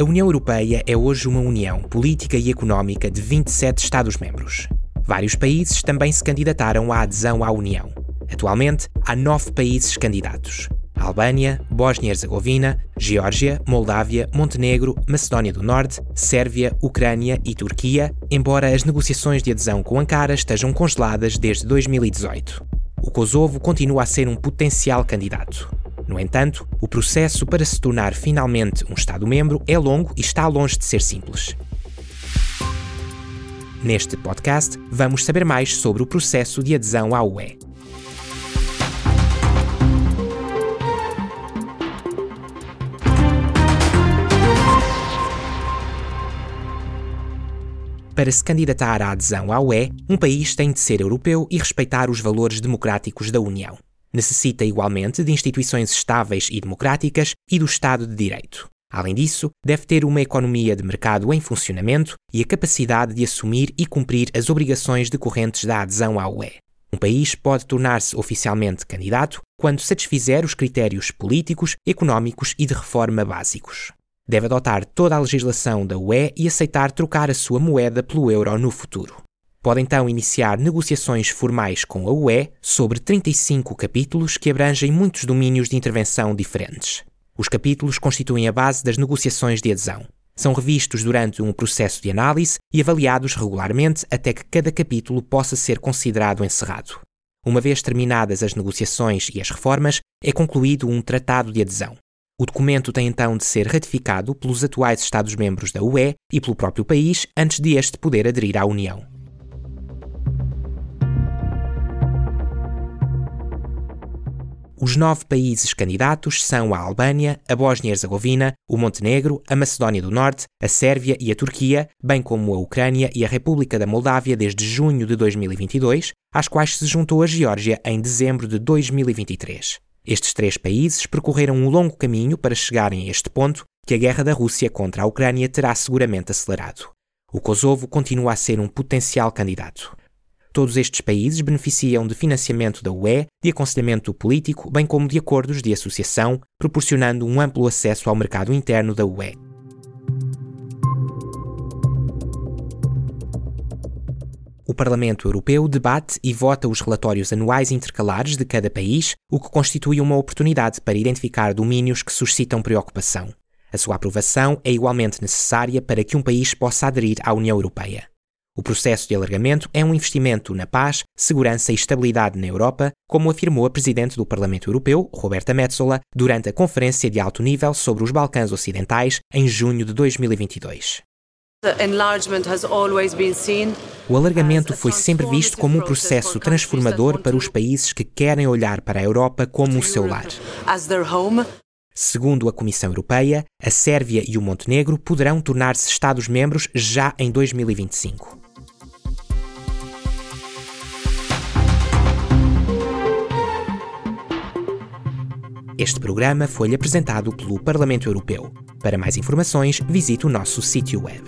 A União Europeia é hoje uma união política e económica de 27 Estados-membros. Vários países também se candidataram à adesão à União. Atualmente, há nove países candidatos: Albânia, Bósnia-Herzegovina, Geórgia, Moldávia, Montenegro, Macedónia do Norte, Sérvia, Ucrânia e Turquia, embora as negociações de adesão com Ankara estejam congeladas desde 2018. O Kosovo continua a ser um potencial candidato. No entanto, o processo para se tornar finalmente um Estado-membro é longo e está longe de ser simples. Neste podcast, vamos saber mais sobre o processo de adesão à UE. Para se candidatar à adesão à UE, um país tem de ser europeu e respeitar os valores democráticos da União. Necessita igualmente de instituições estáveis e democráticas e do Estado de Direito. Além disso, deve ter uma economia de mercado em funcionamento e a capacidade de assumir e cumprir as obrigações decorrentes da adesão à UE. Um país pode tornar-se oficialmente candidato quando satisfizer os critérios políticos, económicos e de reforma básicos deve adotar toda a legislação da UE e aceitar trocar a sua moeda pelo euro no futuro. Pode então iniciar negociações formais com a UE sobre 35 capítulos que abrangem muitos domínios de intervenção diferentes. Os capítulos constituem a base das negociações de adesão. São revistos durante um processo de análise e avaliados regularmente até que cada capítulo possa ser considerado encerrado. Uma vez terminadas as negociações e as reformas, é concluído um tratado de adesão. O documento tem então de ser ratificado pelos atuais Estados-membros da UE e pelo próprio país antes de este poder aderir à União. Os nove países candidatos são a Albânia, a Bósnia-Herzegovina, o Montenegro, a Macedónia do Norte, a Sérvia e a Turquia, bem como a Ucrânia e a República da Moldávia desde junho de 2022, às quais se juntou a Geórgia em dezembro de 2023. Estes três países percorreram um longo caminho para chegarem a este ponto que a guerra da Rússia contra a Ucrânia terá seguramente acelerado. O Kosovo continua a ser um potencial candidato. Todos estes países beneficiam de financiamento da UE, de aconselhamento político, bem como de acordos de associação, proporcionando um amplo acesso ao mercado interno da UE. O Parlamento Europeu debate e vota os relatórios anuais intercalares de cada país, o que constitui uma oportunidade para identificar domínios que suscitam preocupação. A sua aprovação é igualmente necessária para que um país possa aderir à União Europeia. O processo de alargamento é um investimento na paz, segurança e estabilidade na Europa, como afirmou a Presidente do Parlamento Europeu, Roberta Metsola, durante a Conferência de Alto Nível sobre os Balcãs Ocidentais em junho de 2022. O alargamento foi sempre visto como um processo transformador para os países que querem olhar para a Europa como o seu lar. Segundo a Comissão Europeia, a Sérvia e o Montenegro poderão tornar-se Estados-membros já em 2025. Este programa foi-lhe apresentado pelo Parlamento Europeu. Para mais informações, visite o nosso sítio web.